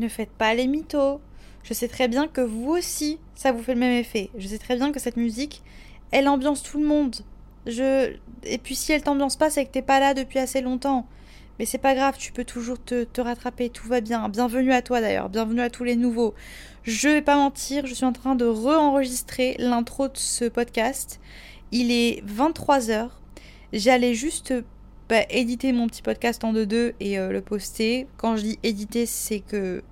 Ne faites pas les mythos. Je sais très bien que vous aussi, ça vous fait le même effet. Je sais très bien que cette musique, elle ambiance tout le monde. Je... Et puis si elle t'ambiance pas, c'est que t'es pas là depuis assez longtemps. Mais c'est pas grave, tu peux toujours te, te rattraper, tout va bien. Bienvenue à toi d'ailleurs, bienvenue à tous les nouveaux. Je vais pas mentir, je suis en train de re-enregistrer l'intro de ce podcast. Il est 23h. J'allais juste éditer mon petit podcast en 2-2 et euh, le poster. Quand je dis éditer, c'est que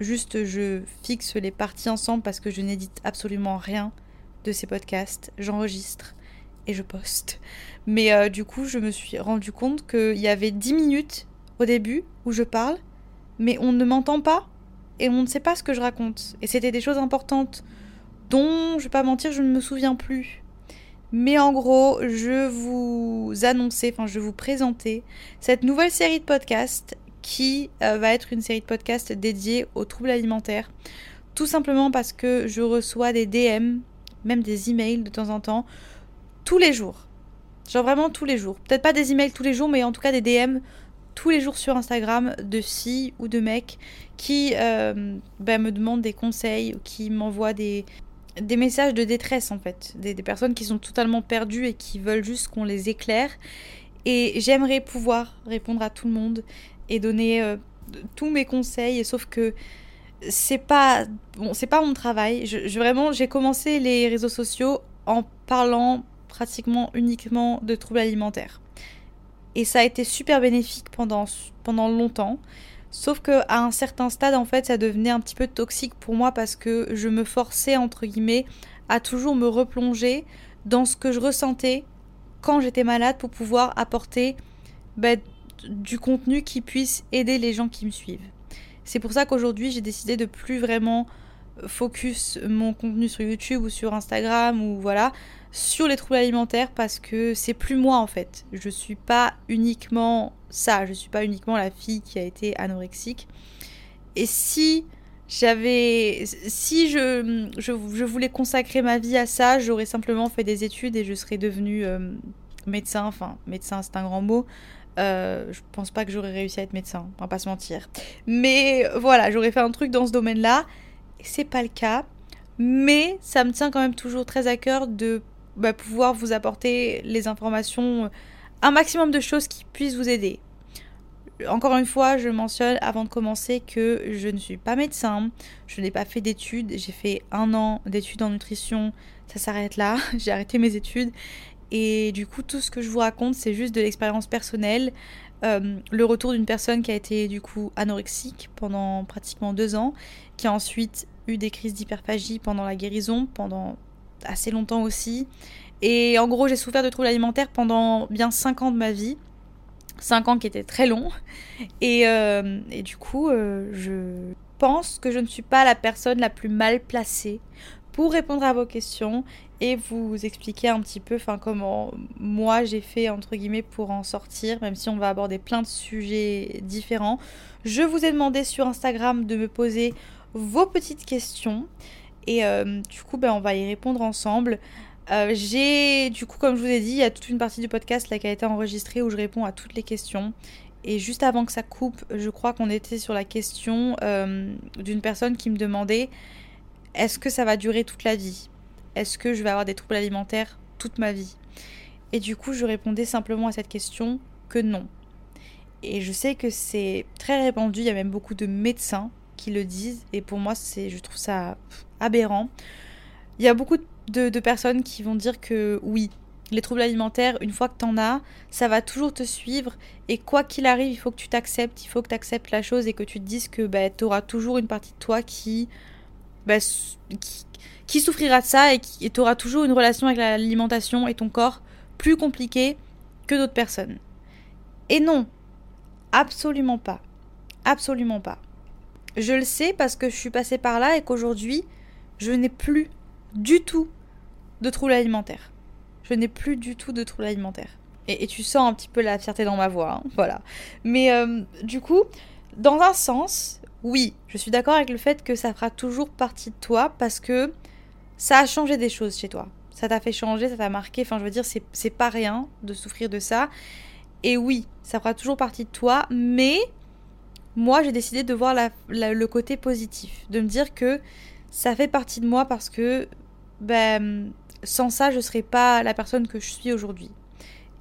juste je fixe les parties ensemble parce que je n'édite absolument rien de ces podcasts. J'enregistre et je poste. Mais euh, du coup, je me suis rendu compte qu'il y avait 10 minutes au début où je parle, mais on ne m'entend pas et on ne sait pas ce que je raconte. Et c'était des choses importantes dont, je vais pas mentir, je ne me souviens plus. Mais en gros, je vous annoncer, enfin je vous présenter cette nouvelle série de podcasts qui euh, va être une série de podcasts dédiée aux troubles alimentaires. Tout simplement parce que je reçois des DM, même des emails de temps en temps, tous les jours. Genre vraiment tous les jours. Peut-être pas des emails tous les jours, mais en tout cas des DM tous les jours sur Instagram de filles ou de mecs qui euh, ben, me demandent des conseils, qui m'envoient des, des messages de détresse en fait. Des, personnes qui sont totalement perdues et qui veulent juste qu'on les éclaire. Et j'aimerais pouvoir répondre à tout le monde et donner euh, tous mes conseils, sauf que c'est pas bon, c'est pas mon travail. Je vraiment, j'ai commencé les réseaux sociaux en parlant pratiquement uniquement de troubles alimentaires. Et ça a été super bénéfique pendant, pendant longtemps. Sauf que à un certain stade, en fait, ça devenait un petit peu toxique pour moi parce que je me forçais, entre guillemets, à toujours me replonger dans ce que je ressentais quand j'étais malade pour pouvoir apporter bah, du contenu qui puisse aider les gens qui me suivent. C'est pour ça qu'aujourd'hui, j'ai décidé de plus vraiment focus mon contenu sur YouTube ou sur Instagram ou voilà sur les troubles alimentaires parce que c'est plus moi en fait. Je suis pas uniquement ça, je suis pas uniquement la fille qui a été anorexique. Et si j'avais si je, voulais consacrer ma vie à ça, j'aurais simplement fait des études et je serais devenue euh, médecin, enfin médecin c'est un grand mot. Euh, je pense pas que j'aurais réussi à être médecin, on va pas se mentir. Mais voilà, j'aurais fait un truc dans ce domaine-là. C'est pas le cas. Mais ça me tient quand même toujours très à cœur de bah, pouvoir vous apporter les informations, un maximum de choses qui puissent vous aider. Encore une fois, je mentionne avant de commencer que je ne suis pas médecin, je n'ai pas fait d'études, j'ai fait un an d'études en nutrition, ça s'arrête là, j'ai arrêté mes études et du coup tout ce que je vous raconte c'est juste de l'expérience personnelle, euh, le retour d'une personne qui a été du coup anorexique pendant pratiquement deux ans, qui a ensuite eu des crises d'hyperphagie pendant la guérison, pendant assez longtemps aussi. Et en gros, j'ai souffert de troubles alimentaires pendant bien 5 ans de ma vie. 5 ans qui étaient très longs. Et, euh, du coup, euh, je pense que je ne suis pas la personne la plus mal placée pour répondre à vos questions et vous expliquer un petit peu enfin comment moi j'ai fait entre guillemets pour en sortir même si on va aborder plein de sujets différents. Je vous ai demandé sur Instagram de me poser vos petites questions et euh, du coup ben, on va y répondre ensemble. Euh, j'ai du coup comme je vous ai dit il y a toute une partie du podcast là qui a été enregistrée où je réponds à toutes les questions et juste avant que ça coupe je crois qu'on était sur la question euh, d'une personne qui me demandait est-ce que ça va durer toute la vie? Est-ce que je vais avoir des troubles alimentaires toute ma vie? Et du coup, je répondais simplement à cette question que non. Et je sais que c'est très répandu, il y a même beaucoup de médecins qui le disent, et pour moi, c'est, je trouve ça aberrant. Il y a beaucoup de, de personnes qui vont dire que oui, les troubles alimentaires, une fois que t'en as, ça va toujours te suivre. Et quoi qu'il arrive, il faut que tu t'acceptes, il faut que tu acceptes la chose et que tu te dises que bah, tu auras toujours une partie de toi qui, bah, qui, souffrira de ça et tu auras toujours une relation avec l'alimentation et ton corps plus compliquée que d'autres personnes. Et non, absolument pas. Absolument pas. Je le sais parce que je suis passée par là et qu'aujourd'hui, je n'ai plus du tout de troubles alimentaires. Je n'ai plus du tout de troubles alimentaires. Et, tu sens un petit peu la fierté dans ma voix, hein, voilà. Mais euh, du coup, dans un sens, oui, je suis d'accord avec le fait que ça fera toujours partie de toi parce que ça a changé des choses chez toi. Ça t'a fait changer, ça t'a marqué. Enfin, je veux dire, c'est pas rien de souffrir de ça. Et oui, ça fera toujours partie de toi, mais moi, j'ai décidé de voir le côté positif, de me dire que ça fait partie de moi parce que ben, sans ça, je ne serais pas la personne que je suis aujourd'hui.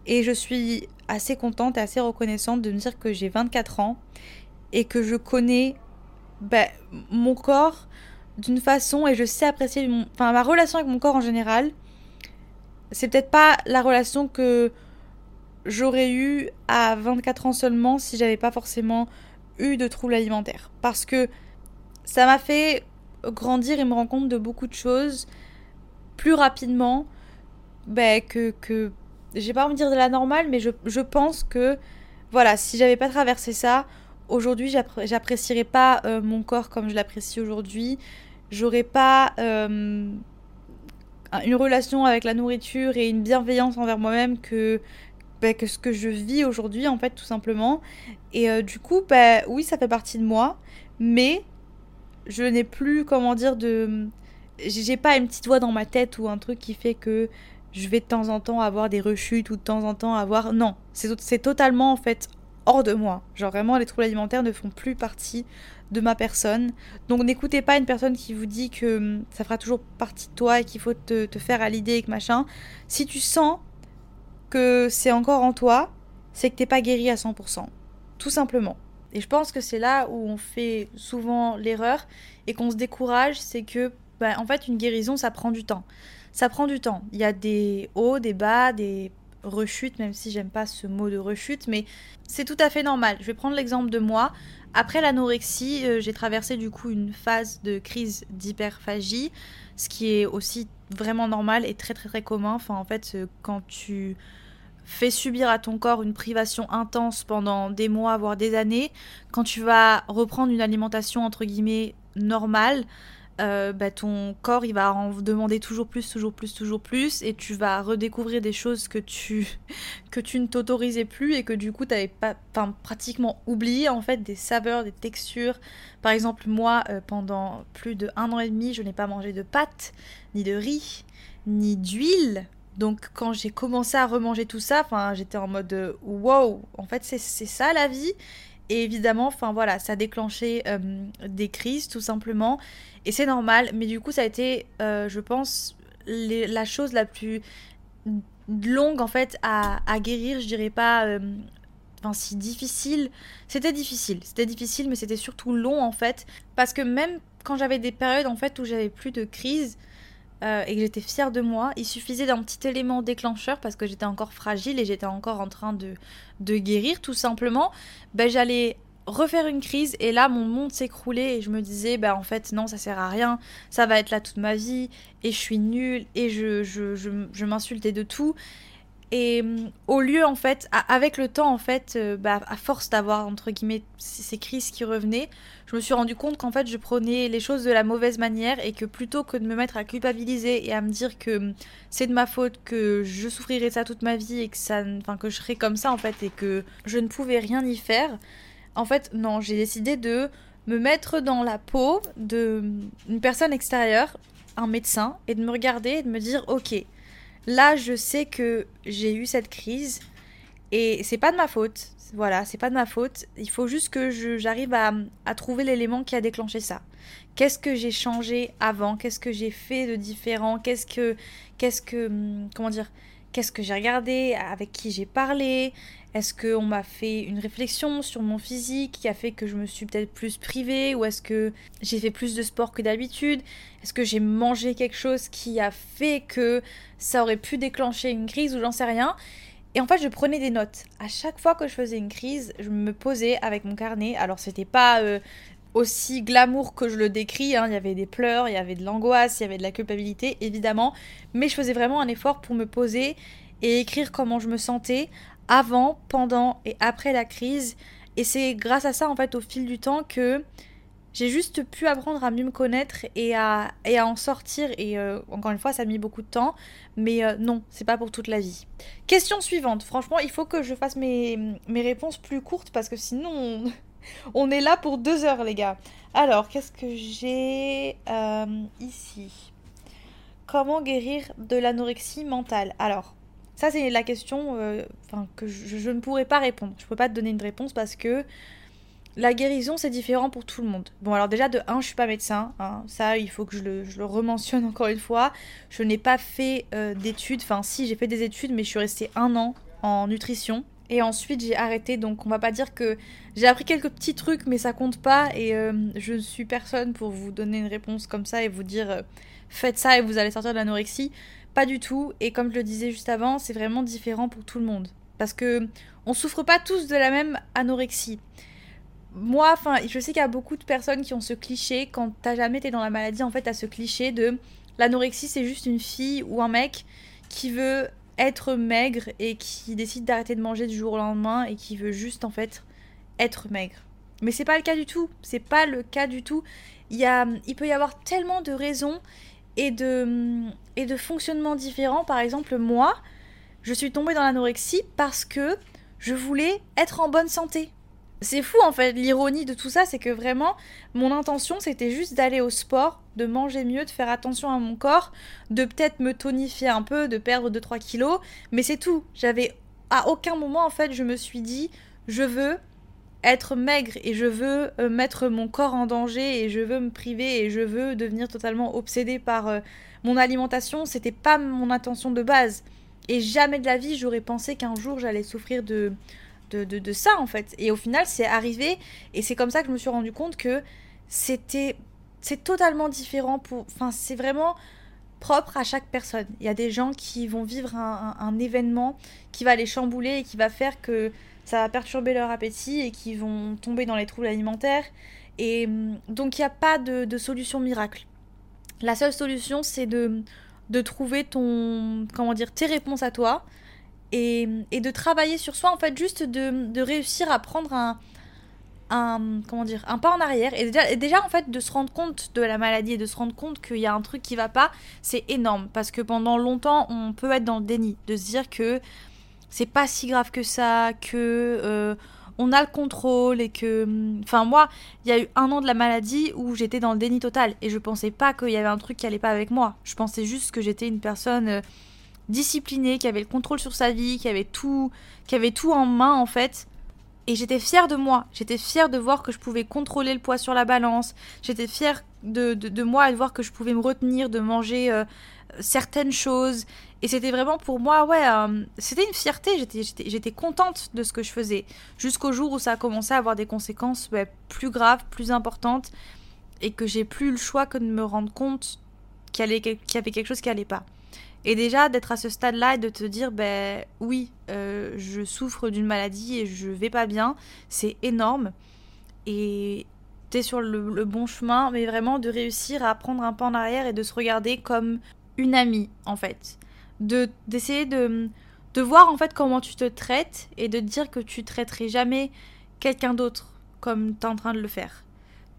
Et je suis assez contente et assez reconnaissante de me dire que j'ai 24 ans et que je connais ben, mon corps d'une façon et je sais apprécier enfin, ma relation avec mon corps en général. C'est peut-être pas la relation que j'aurais eue à 24 ans seulement si j'avais pas forcément eu de troubles alimentaires. Parce que ça m'a fait grandir et me rendre compte de beaucoup de choses plus rapidement ben, que, que j'ai pas envie de dire de la normale, mais je, pense que voilà, si j'avais pas traversé ça, aujourd'hui j'apprécierais pas euh, mon corps comme je l'apprécie aujourd'hui. J'aurais pas euh, une relation avec la nourriture et une bienveillance envers moi-même que, ben, que ce que je vis aujourd'hui, en fait, tout simplement. Et euh, du coup, ben, oui, ça fait partie de moi, mais je n'ai plus, comment dire, de. J'ai pas une petite voix dans ma tête ou un truc qui fait que je vais de temps en temps avoir des rechutes ou de temps en temps avoir. Non, c'est totalement en fait hors de moi. Genre vraiment, les troubles alimentaires ne font plus partie de ma personne. Donc n'écoutez pas une personne qui vous dit que hum, ça fera toujours partie de toi et qu'il faut te, faire à l'idée et que machin. Si tu sens que c'est encore en toi, c'est que t'es pas guéri à 100%. Tout simplement. Et je pense que c'est là où on fait souvent l'erreur et qu'on se décourage, c'est que, bah, en fait, une guérison, ça prend du temps. Ça prend du temps. Il y a des hauts, des bas, des rechutes, même si j'aime pas ce mot de rechute, mais c'est tout à fait normal. Je vais prendre l'exemple de moi. Après l'anorexie, euh, j'ai traversé du coup une phase de crise d'hyperphagie, ce qui est aussi vraiment normal et très très très commun. En fait, euh, quand tu fais subir à ton corps une privation intense pendant des mois, voire des années, quand tu vas reprendre une alimentation entre guillemets normale, euh, bah, ton corps il va en demander toujours plus, toujours plus, toujours plus, et tu vas redécouvrir des choses que tu, que tu ne t'autorisais plus et que du coup tu avais pas, pratiquement oublié en fait des saveurs, des textures. Par exemple, moi euh, pendant plus de un an et demi, je n'ai pas mangé de pâtes, ni de riz, ni d'huile. Donc quand j'ai commencé à remanger tout ça, j'étais en mode euh, wow, en fait c'est ça la vie. Et évidemment, enfin voilà, ça a déclenché euh, des crises tout simplement. Et c'est normal, mais du coup ça a été, euh, je pense, la chose la plus longue en fait à, guérir, je dirais pas, enfin si difficile. C'était difficile, c'était difficile, mais c'était surtout long en fait. Parce que même quand j'avais des périodes en fait où j'avais plus de crise, euh, et que j'étais fière de moi. Il suffisait d'un petit élément déclencheur parce que j'étais encore fragile et j'étais encore en train de, de guérir tout simplement. Ben, j'allais refaire une crise et là mon monde s'écroulait et je me disais ben en fait non ça sert à rien ça va être là toute ma vie et je suis nulle et je, je, je, je m'insultais de tout et euh, au lieu, en fait, avec le temps, en fait, euh, bah, à force d'avoir, entre guillemets, ces crises qui revenaient, je me suis rendu compte qu'en fait, je prenais les choses de la mauvaise manière et que plutôt que de me mettre à culpabiliser et à me dire que hum, c'est de ma faute, que je souffrirais ça toute ma vie et que, ça, que je serais comme ça, en fait, et que je ne pouvais rien y faire, en fait, non, j'ai décidé de me mettre dans la peau d'une hum, personne extérieure, un médecin, et de me regarder et de me dire, ok, Là, je sais que j'ai eu cette crise et c'est pas de ma faute. Voilà, c'est pas de ma faute. Il faut juste que j'arrive à, trouver l'élément qui a déclenché ça. Qu'est-ce que j'ai changé avant? Qu'est-ce que j'ai fait de différent? Qu'est-ce que, qu'est-ce que, hum, comment dire? Qu'est-ce que j'ai regardé? Avec qui j'ai parlé? Est-ce qu'on m'a fait une réflexion sur mon physique qui a fait que je me suis peut-être plus privée Ou est-ce que j'ai fait plus de sport que d'habitude? Est-ce que j'ai mangé quelque chose qui a fait que ça aurait pu déclencher une crise ou j'en sais rien? Et en fait, je prenais des notes. À chaque fois que je faisais une crise, je me posais avec mon carnet. Alors, c'était pas euh, aussi glamour que je le décris. Hein. Il y avait des pleurs, il y avait de l'angoisse, il y avait de la culpabilité, évidemment. Mais je faisais vraiment un effort pour me poser et écrire comment je me sentais avant, pendant et après la crise. Et c'est grâce à ça, en fait, au fil du temps, que j'ai juste pu apprendre à mieux me connaître et à, en sortir. Et euh, encore une fois, ça a mis beaucoup de temps. Mais euh, non, c'est pas pour toute la vie. Question suivante. Franchement, il faut que je fasse mes, réponses plus courtes parce que sinon, on, on, est là pour deux heures, les gars. Alors, qu'est-ce que j'ai euh, ici? Comment guérir de l'anorexie mentale? Alors, ça, c'est la question euh, que je, ne pourrais pas répondre. Je ne peux pas te donner une réponse parce que la guérison, c'est différent pour tout le monde. Bon, alors déjà, de 1, je suis pas médecin. Hein. Ça, il faut que je le, rementionne encore une fois. Je n'ai pas fait euh, d'études. Enfin, si, j'ai fait des études, mais je suis restée un an en nutrition. Et ensuite, j'ai arrêté. Donc, on va pas dire que j'ai appris quelques petits trucs, mais ça compte pas. Et euh, je ne suis personne pour vous donner une réponse comme ça et vous dire faites ça et vous allez sortir de l'anorexie. Pas du tout. Et comme je le disais juste avant, c'est vraiment différent pour tout le monde. Parce que on souffre pas tous de la même anorexie. Moi, enfin, je sais qu'il y a beaucoup de personnes qui ont ce cliché quand t'as jamais été dans la maladie. En fait, t'as ce cliché de l'anorexie, c'est juste une fille ou un mec qui veut être maigre et qui décide d'arrêter de manger du jour au lendemain et qui veut juste en fait être maigre. Mais c'est pas le cas du tout. C'est pas le cas du tout. Il, y a, il peut y avoir tellement de raisons et de, et de différents. Par exemple, moi, je suis tombée dans l'anorexie parce que je voulais être en bonne santé. C'est fou en fait, l'ironie de tout ça, c'est que vraiment, mon intention c'était juste d'aller au sport, de manger mieux, de faire attention à mon corps, de peut-être me tonifier un peu, de perdre 2-3 kilos, mais c'est tout. J'avais à aucun moment en fait, je me suis dit, je veux être maigre et je veux euh, mettre mon corps en danger et je veux me priver et je veux devenir totalement obsédée par euh, mon alimentation, c'était pas mon intention de base. Et jamais de la vie j'aurais pensé qu'un jour j'allais souffrir de de, de, ça en fait. Et au final c'est arrivé et c'est comme ça que je me suis rendu compte que c'était c'est totalement différent pour enfin c'est vraiment propre à chaque personne. Il y a des gens qui vont vivre un, événement qui va les chambouler et qui va faire que ça va perturber leur appétit et qui vont tomber dans les troubles alimentaires. Et hum, donc il n'y a pas de, solution miracle. La seule solution, c'est de, de trouver ton, comment dire, tes réponses à toi et, et, de travailler sur soi, en fait, juste de, de réussir à prendre un, un, comment dire, un pas en arrière. Et déjà, déjà, en fait, de se rendre compte de la maladie et de se rendre compte qu'il y a un truc qui va pas, c'est énorme. Parce que pendant longtemps, on peut être dans le déni, de se dire que c'est pas si grave que ça, que euh, on a le contrôle et que. Enfin, moi, il y a eu un an de la maladie où j'étais dans le déni total et je pensais pas qu'il y avait un truc qui allait pas avec moi. Je pensais juste que j'étais une personne euh, disciplinée, qui avait le contrôle sur sa vie, qui avait tout, qui avait tout en main en fait. Et j'étais fière de moi. J'étais fière de voir que je pouvais contrôler le poids sur la balance. J'étais fière de, de, moi et de voir que je pouvais me retenir de manger euh, certaines choses. Et c'était vraiment pour moi, ouais, euh, c'était une fierté. J'étais contente de ce que je faisais. Jusqu'au jour où ça a commencé à avoir des conséquences plus graves, plus importantes. Et que j'ai plus le choix que de me rendre compte qu'il y, y, avait quelque chose qui allait pas. Et déjà, d'être à ce stade-là et de te dire, ben oui, euh, je souffre d'une maladie et je vais pas bien, c'est énorme. Et t'es sur le, bon chemin, mais vraiment de réussir à prendre un pas en arrière et de se regarder comme une amie en fait. De d'essayer de de voir en fait comment tu te traites et de dire que tu traiterais jamais quelqu'un d'autre comme tu es en train de le faire.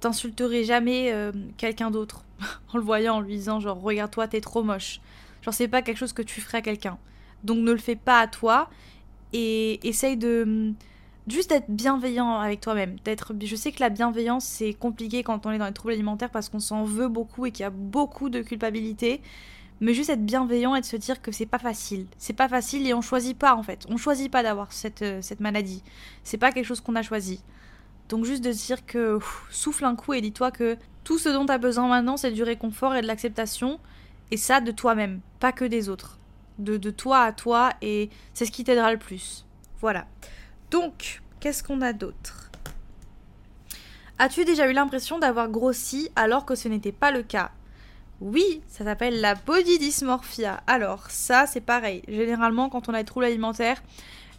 T'insulterais jamais euh, quelqu'un d'autre en le voyant en lui disant genre regarde-toi t'es trop moche. Genre c'est pas quelque chose que tu ferais à quelqu'un. Donc ne le fais pas à toi et essaye de juste d'être bienveillant avec toi-même. D'être, je sais que la bienveillance c'est compliqué quand on est dans les troubles alimentaires parce qu'on s'en veut beaucoup et qu'il y a beaucoup de culpabilité mais juste être bienveillant et de se dire que c'est pas facile. C'est pas facile et on choisit pas en fait. On choisit pas d'avoir cette, euh, cette maladie. C'est pas quelque chose qu'on a choisi. Donc juste de se dire que souffle un coup et dis-toi que tout ce dont tu as besoin maintenant c'est du réconfort et de l'acceptation. Et ça de toi-même, pas que des autres. De, de toi à toi et c'est ce qui t'aidera le plus. Voilà. Donc, qu'est-ce qu'on a d'autre? As-tu déjà eu l'impression d'avoir grossi alors que ce n'était pas le cas? Oui, ça s'appelle la body dysmorphia. Alors, ça, c'est pareil. Généralement, quand on a des troubles alimentaires,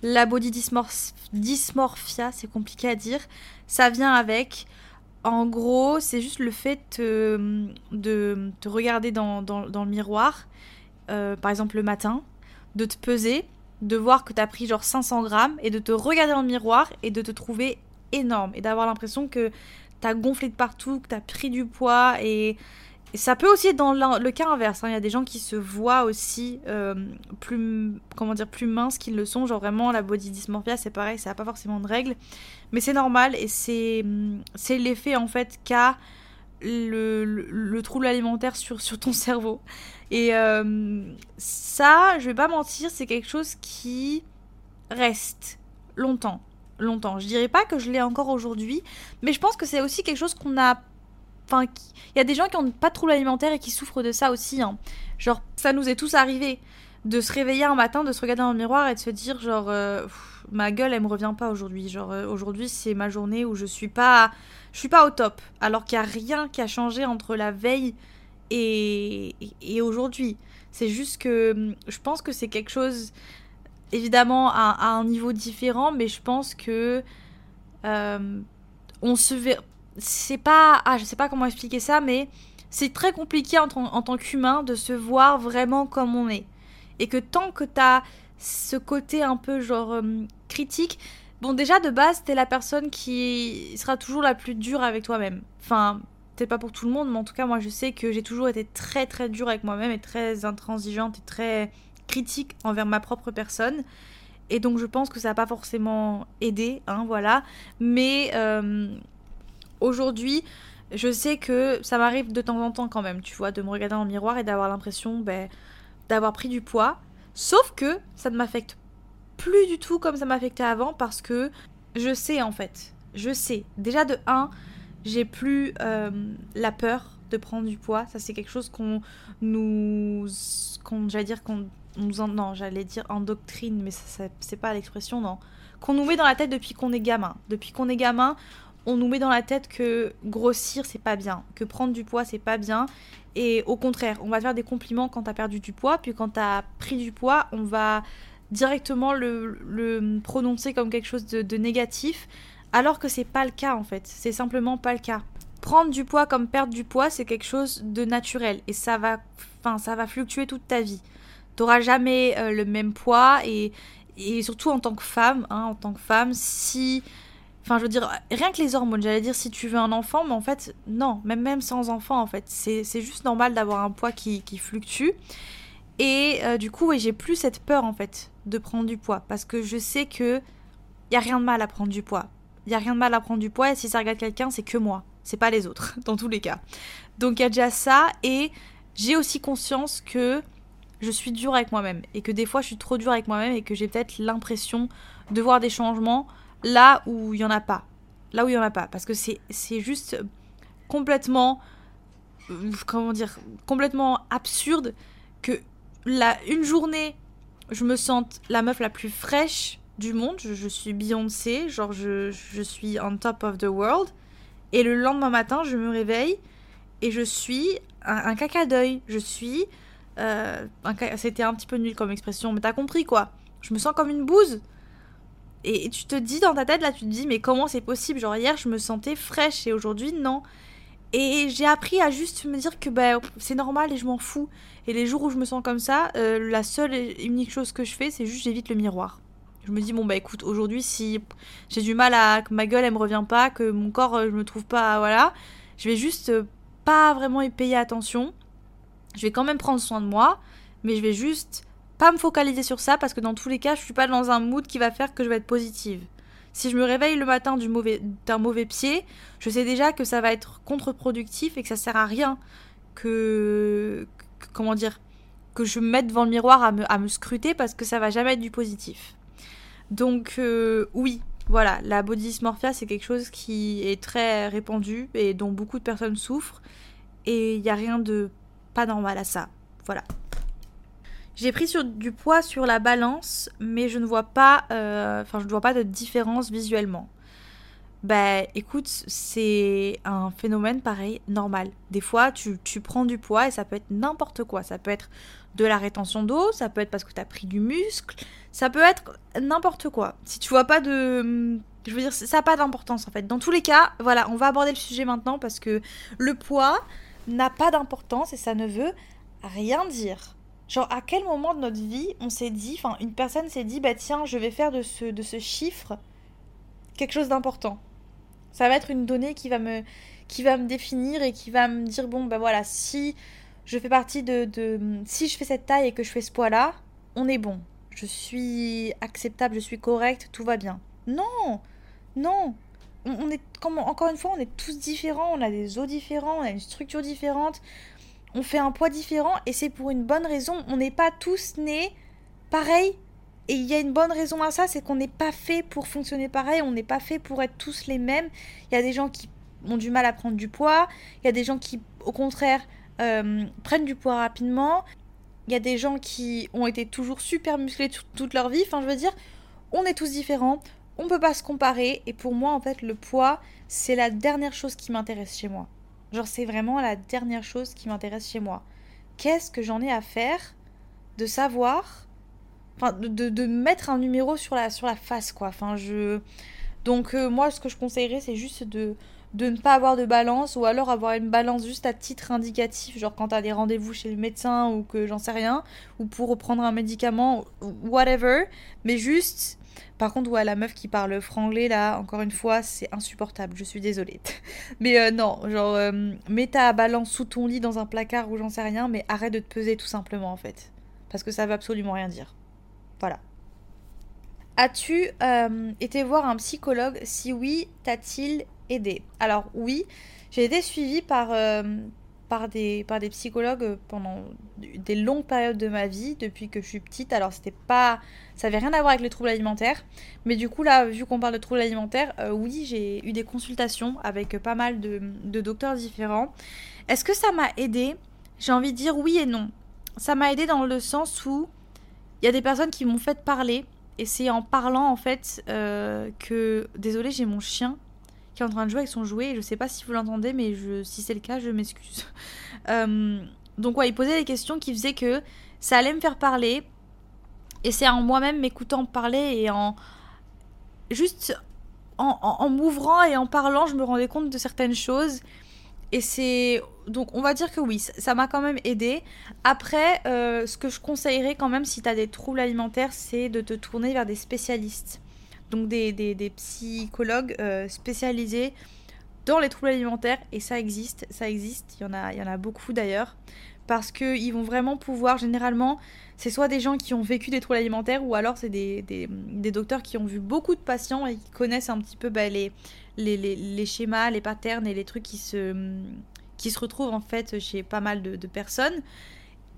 la body dysmorphia, c'est compliqué à dire, ça vient avec. En gros, c'est juste le fait de te regarder dans, le miroir, euh, par exemple le matin, de te peser, de voir que tu as pris genre 500 grammes et de te regarder dans le miroir et de te trouver énorme et d'avoir l'impression que tu as gonflé de partout, que tu as pris du poids et ça peut aussi être dans le cas inverse. Hein. Il y a des gens qui se voient aussi euh, plus, comment dire, plus minces qu'ils le sont. Genre vraiment, la body dysmorphia, c'est pareil, ça n'a pas forcément de règles. Mais c'est normal et c'est, c'est l'effet en fait qu'a le, le, trouble alimentaire sur, sur ton cerveau. Et euh, ça, je vais pas mentir, c'est quelque chose qui reste longtemps. Longtemps. Je dirais pas que je l'ai encore aujourd'hui, mais je pense que c'est aussi quelque chose qu'on a Enfin, il y a des gens qui n'ont pas de troubles alimentaires et qui souffrent de ça aussi. Hein. Genre, ça nous est tous arrivé de se réveiller un matin, de se regarder dans le miroir et de se dire genre euh, ma gueule elle me revient pas aujourd'hui. Genre euh, aujourd'hui c'est ma journée où je suis pas je suis pas au top. Alors qu'il y a rien qui a changé entre la veille et, et, aujourd'hui. C'est juste que hum, je pense que c'est quelque chose évidemment à, un niveau différent, mais je pense que euh, on se c'est pas. Ah, je sais pas comment expliquer ça, mais c'est très compliqué en, tant qu'humain de se voir vraiment comme on est. Et que tant que t'as ce côté un peu genre euh, critique, bon, déjà de base, t'es la personne qui sera toujours la plus dure avec toi-même. Enfin, peut-être pas pour tout le monde, mais en tout cas, moi je sais que j'ai toujours été très très dure avec moi-même et très intransigeante et très critique envers ma propre personne. Et donc je pense que ça n'a pas forcément aidé, hein, voilà. Mais. Euh, Aujourd'hui, je sais que ça m'arrive de temps en temps quand même, tu vois, de me regarder dans le miroir et d'avoir l'impression ben, d'avoir pris du poids. Sauf que ça ne m'affecte plus du tout comme ça m'affectait avant parce que je sais en fait. Je sais. Déjà de 1, j'ai plus euh, la peur de prendre du poids. Ça c'est quelque chose qu'on nous... qu'on j'allais dire qu'on nous en... Non, j'allais dire en doctrine, mais ça, c'est pas l'expression, non. Qu'on nous met dans la tête depuis qu'on est gamin. Depuis qu'on est gamin, on nous met dans la tête que grossir c'est pas bien, que prendre du poids c'est pas bien. Et au contraire, on va te faire des compliments quand t'as perdu du poids, puis quand t'as pris du poids, on va directement le, prononcer comme quelque chose de, négatif, alors que c'est pas le cas en fait. C'est simplement pas le cas. Prendre du poids comme perdre du poids, c'est quelque chose de naturel et ça va, ça va fluctuer toute ta vie. T'auras jamais euh, le même poids et, surtout en tant que femme, hein, en tant que femme, si Enfin, je veux dire, rien que les hormones, j'allais dire si tu veux un enfant, mais en fait, non, même, même sans enfant, en fait. C'est juste normal d'avoir un poids qui, fluctue. Et euh, du coup, j'ai plus cette peur, en fait, de prendre du poids. Parce que je sais que y a rien de mal à prendre du poids. Il y a rien de mal à prendre du poids, et si ça regarde quelqu'un, c'est que moi. C'est pas les autres, dans tous les cas. Donc, il y a déjà ça, et j'ai aussi conscience que je suis dure avec moi-même. Et que des fois, je suis trop dure avec moi-même, et que j'ai peut-être l'impression de voir des changements là où il n'y en a pas. Là où il n'y en a pas. Parce que c'est juste complètement. Euh, comment dire Complètement absurde que la, une journée, je me sente la meuf la plus fraîche du monde. Je, suis Beyoncé, genre je, je, suis on top of the world. Et le lendemain matin, je me réveille et je suis un, caca d'œil. Je suis. Euh, C'était un petit peu nul comme expression, mais t'as compris quoi. Je me sens comme une bouse. Et tu te dis dans ta tête, là, tu te dis, mais comment c'est possible? Genre, hier, je me sentais fraîche et aujourd'hui, non. Et j'ai appris à juste me dire que bah, c'est normal et je m'en fous. Et les jours où je me sens comme ça, euh, la seule et unique chose que je fais, c'est juste j'évite le miroir. Je me dis, bon, bah écoute, aujourd'hui, si j'ai du mal à. que ma gueule, elle me revient pas, que mon corps, euh, je me trouve pas. Voilà. Je vais juste euh, pas vraiment y payer attention. Je vais quand même prendre soin de moi, mais je vais juste pas me focaliser sur ça parce que dans tous les cas, je suis pas dans un mood qui va faire que je vais être positive. Si je me réveille le matin d'un mauvais, pied, je sais déjà que ça va être contre-productif et que ça sert à rien que, comment dire que je me mette devant le miroir à me, à me scruter parce que ça va jamais être du positif. Donc euh, oui, voilà, la body dysmorphia c'est quelque chose qui est très répandu et dont beaucoup de personnes souffrent et il n'y a rien de pas normal à ça. Voilà. J'ai pris du poids sur la balance, mais je ne vois pas, euh, je ne vois pas de différence visuellement. Bah écoute, c'est un phénomène pareil, normal. Des fois, tu, tu, prends du poids et ça peut être n'importe quoi. Ça peut être de la rétention d'eau, ça peut être parce que tu as pris du muscle, ça peut être n'importe quoi. Si tu vois pas de... Je veux dire, ça n'a pas d'importance en fait. Dans tous les cas, voilà, on va aborder le sujet maintenant parce que le poids n'a pas d'importance et ça ne veut rien dire. Genre, à quel moment de notre vie on s'est dit, enfin, une personne s'est dit, bah tiens, je vais faire de ce, de ce chiffre quelque chose d'important. Ça va être une donnée qui va me, qui va me définir et qui va me dire, bon, bah voilà, si je fais partie de, de Si je fais cette taille et que je fais ce poids-là, on est bon. Je suis acceptable, je suis correcte, tout va bien. Non Non on, est, comme, encore une fois, on est tous différents, on a des os différents, on a une structure différente, on fait un poids différent et c'est pour une bonne raison. On n'est pas tous nés pareil. Et il y a une bonne raison à ça, c'est qu'on n'est pas fait pour fonctionner pareil, on n'est pas fait pour être tous les mêmes. Il y a des gens qui ont du mal à prendre du poids, il y a des gens qui, au contraire, euh, prennent du poids rapidement. Il y a des gens qui ont été toujours super musclés toute leur vie. Enfin, je veux dire, on est tous différents, on peut pas se comparer. Et pour moi, en fait, le poids, c'est la dernière chose qui m'intéresse chez moi. Genre, c'est vraiment la dernière chose qui m'intéresse chez moi. Qu'est-ce que j'en ai à faire de savoir, enfin, de, mettre un numéro sur la, face, quoi. Je. Donc, euh, moi, ce que je conseillerais, c'est juste de, de ne pas avoir de balance ou alors avoir une balance juste à titre indicatif, genre quand t'as des rendez-vous chez le médecin ou que j'en sais rien, ou pour reprendre un médicament, whatever, mais juste par contre, ouais, la meuf qui parle franglais, là, encore une fois, c'est insupportable. Je suis désolée. mais euh, non, genre, euh, mets ta balance sous ton lit dans un placard ou j'en sais rien, mais arrête de te peser tout simplement, en fait. Parce que ça veut absolument rien dire. Voilà. As-tu euh, été voir un psychologue? Si oui, t'a-t-il aidé? Alors oui, j'ai été suivie par, par des, par des psychologues pendant des longues périodes de ma vie, depuis que je suis petite. Alors, c'était pas. Ça avait rien à voir avec les troubles alimentaires. Mais du coup, là, vu qu'on parle de troubles alimentaires, euh, oui, j'ai eu des consultations avec pas mal de, de docteurs différents. Est-ce que ça m'a aidé? J'ai envie de dire oui et non. Ça m'a aidé dans le sens où il y a des personnes qui m'ont fait parler. Et c'est en parlant, en fait, euh, que. Désolée, j'ai mon chien qui est en train de jouer avec son jouet. Je sais pas si vous l'entendez, mais je, si c'est le cas, je m'excuse. Euh, donc ouais, il posait des questions qui faisaient que ça allait me faire parler. Et c'est en moi-même m'écoutant parler et en... Juste en, m'ouvrant et en parlant, je me rendais compte de certaines choses. Et c'est... Donc on va dire que oui, ça m'a quand même aidé. Après, euh, ce que je conseillerais quand même si tu as des troubles alimentaires, c'est de te tourner vers des spécialistes donc des, des, psychologues euh, spécialisés dans les troubles alimentaires, et ça existe, ça existe, il y en a, il y en a beaucoup d'ailleurs, parce qu'ils vont vraiment pouvoir, généralement, c'est soit des gens qui ont vécu des troubles alimentaires, ou alors c'est des, des, docteurs qui ont vu beaucoup de patients et qui connaissent un petit peu bah, les, les, les, les, schémas, les patterns et les trucs qui se, qui se retrouvent en fait chez pas mal de, de personnes,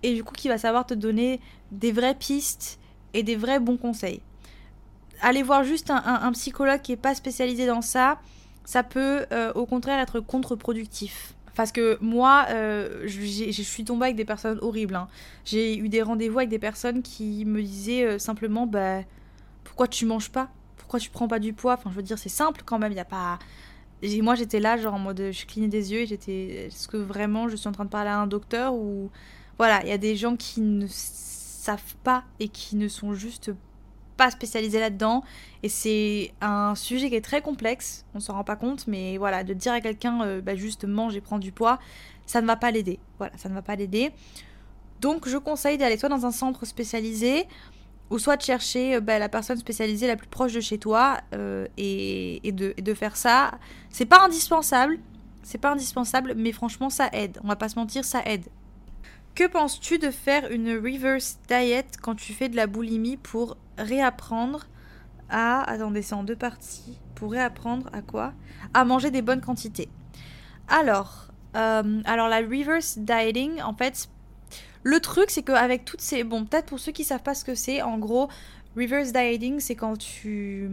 et du coup qui va savoir te donner des vraies pistes et des vrais bons conseils aller voir juste un, psychologue qui n'est pas spécialisé dans ça, ça peut euh, au contraire être contre-productif. Parce que moi, euh, je suis tombée avec des personnes horribles. Hein. J'ai eu des rendez-vous avec des personnes qui me disaient euh, simplement bah, Pourquoi tu manges pas? Pourquoi tu prends pas du poids? Enfin, je veux dire, c'est simple quand même. Il y a pas. Moi, j'étais là, genre en mode. Je clignais des yeux et j'étais. Est-ce que vraiment je suis en train de parler à un docteur Ou. Voilà, il y a des gens qui ne savent pas et qui ne sont juste pas spécialisé là-dedans. Et c'est un sujet qui est très complexe, on s'en rend pas compte, mais voilà, de dire à quelqu'un euh, bah, juste mange et prends du poids, ça ne va pas l'aider. Voilà, ça ne va pas l'aider. Donc je conseille d'aller soit dans un centre spécialisé, ou soit de chercher euh, bah, la personne spécialisée la plus proche de chez toi euh, et, de, et, de, faire ça. C'est pas indispensable, c'est pas indispensable, mais franchement ça aide. On va pas se mentir, ça aide. Que penses-tu de faire une reverse diet quand tu fais de la boulimie pour réapprendre à... Attendez, c'est en deux parties. Pour réapprendre à quoi? À manger des bonnes quantités. Alors, euh, alors la reverse dieting, en fait, le truc c'est qu'avec toutes ces... Bon, peut-être pour ceux qui savent pas ce que c'est, en gros, reverse dieting, c'est quand tu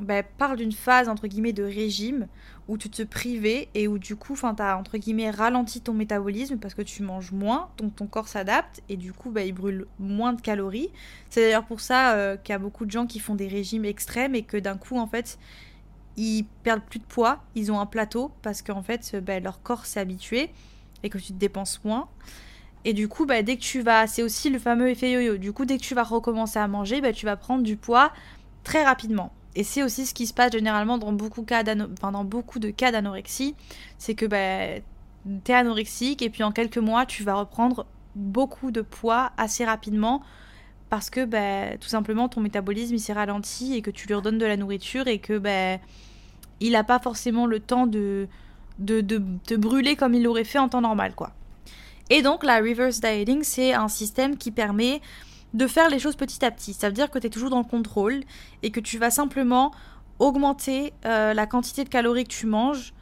bah, parle d'une phase entre guillemets de régime où tu te privais et où du coup, enfin, t'as entre guillemets ralenti ton métabolisme parce que tu manges moins, donc ton corps s'adapte et du coup, bah, il brûle moins de calories. C'est d'ailleurs pour ça euh, qu'il y a beaucoup de gens qui font des régimes extrêmes et que d'un coup, en fait, ils perdent plus de poids, ils ont un plateau parce qu'en fait, bah, leur corps s'est habitué et que tu te dépenses moins. Et du coup, bah, dès que tu vas, c'est aussi le fameux effet yo-yo. Du coup, dès que tu vas recommencer à manger, bah, tu vas prendre du poids très rapidement. Et c'est aussi ce qui se passe généralement dans beaucoup, de cas d'anorexie. C'est que bah, tu es anorexique et puis en quelques mois, tu vas reprendre beaucoup de poids assez rapidement parce que bah, tout simplement ton métabolisme s'est ralenti et que tu lui redonnes de la nourriture et que bah, il n'a pas forcément le temps de, de, de, de brûler comme il l'aurait fait en temps normal. quoi. Et donc la reverse dieting, c'est un système qui permet de faire les choses petit à petit. Ça veut dire que tu es toujours dans le contrôle et que tu vas simplement augmenter euh, la quantité de calories que tu manges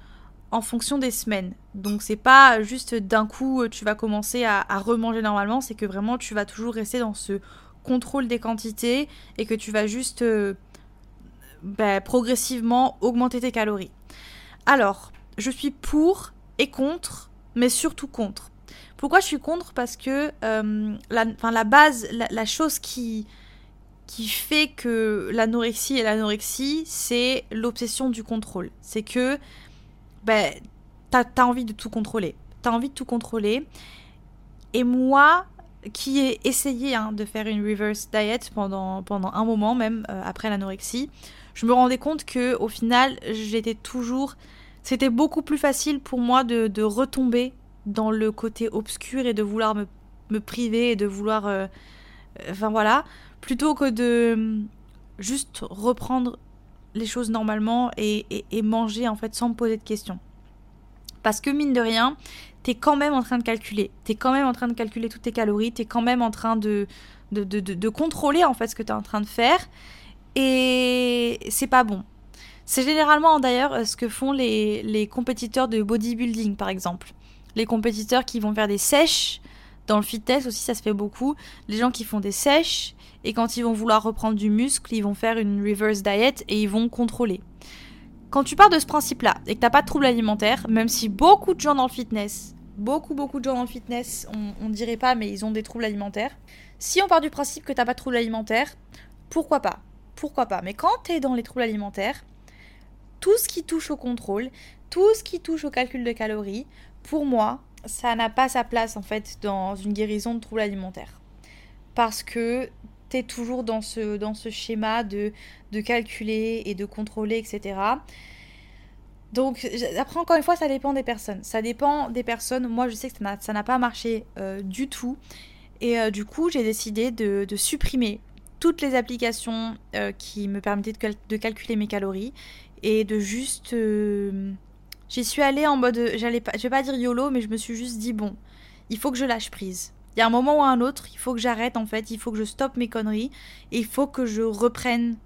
en fonction des semaines. Donc c'est pas juste d'un coup euh, tu vas commencer à, remanger normalement, c'est que vraiment tu vas toujours rester dans ce contrôle des quantités et que tu vas juste euh, ben, progressivement augmenter tes calories. Alors, je suis pour et contre, mais surtout contre. Pourquoi je suis contre? Parce que euh, la, base, la, chose qui, fait que l'anorexie est l'anorexie, c'est l'obsession du contrôle. C'est que ben, t'as as envie de tout contrôler. T'as envie de tout contrôler. Et moi, qui ai essayé hein, de faire une reverse diet pendant, un moment, même euh, après l'anorexie, je me rendais compte que au final, j'étais toujours. C'était beaucoup plus facile pour moi de retomber dans le côté obscur et de vouloir me, me priver et de vouloir... Euh, enfin voilà, plutôt que de hum, juste reprendre les choses normalement et, manger en fait sans me poser de questions. Parce que mine de rien, t'es quand même en train de calculer. T'es quand même en train de calculer toutes tes calories. T'es quand même en train de, de, de, de, contrôler en fait ce que t'es en train de faire. Et c'est pas bon. C'est généralement d'ailleurs ce que font les compétiteurs de bodybuilding par exemple les compétiteurs qui vont faire des sèches. Dans le fitness aussi, ça se fait beaucoup. Les gens qui font des sèches et quand ils vont vouloir reprendre du muscle, ils vont faire une reverse diet et ils vont contrôler. Quand tu pars de ce principe-là et que t'as pas de troubles alimentaires, même si beaucoup de gens dans le fitness, beaucoup beaucoup de gens dans le fitness, on, on dirait pas, mais ils ont des troubles alimentaires. Si on part du principe que t'as pas de troubles alimentaires, pourquoi pas? Pourquoi pas? Mais quand tu es dans les troubles alimentaires, tout ce qui touche au contrôle, tout ce qui touche au calcul de calories, pour moi, ça n'a pas sa place en fait dans une guérison de troubles alimentaires. Parce que tu es toujours dans ce, dans ce schéma de, de calculer et de contrôler, etc. Donc, après, encore une fois, ça dépend des personnes. Ça dépend des personnes. Moi, je sais que ça n'a pas marché euh, du tout. Et euh, du coup, j'ai décidé de, supprimer toutes les applications euh, qui me permettaient de, calculer mes calories et de juste J'y suis allée en mode, j'allais pas, je vais pas dire YOLO, mais je me suis juste dit bon, il faut que je lâche prise. Il y a un moment ou un autre, il faut que j'arrête en fait, il faut que je stoppe mes conneries et il faut que je reprenne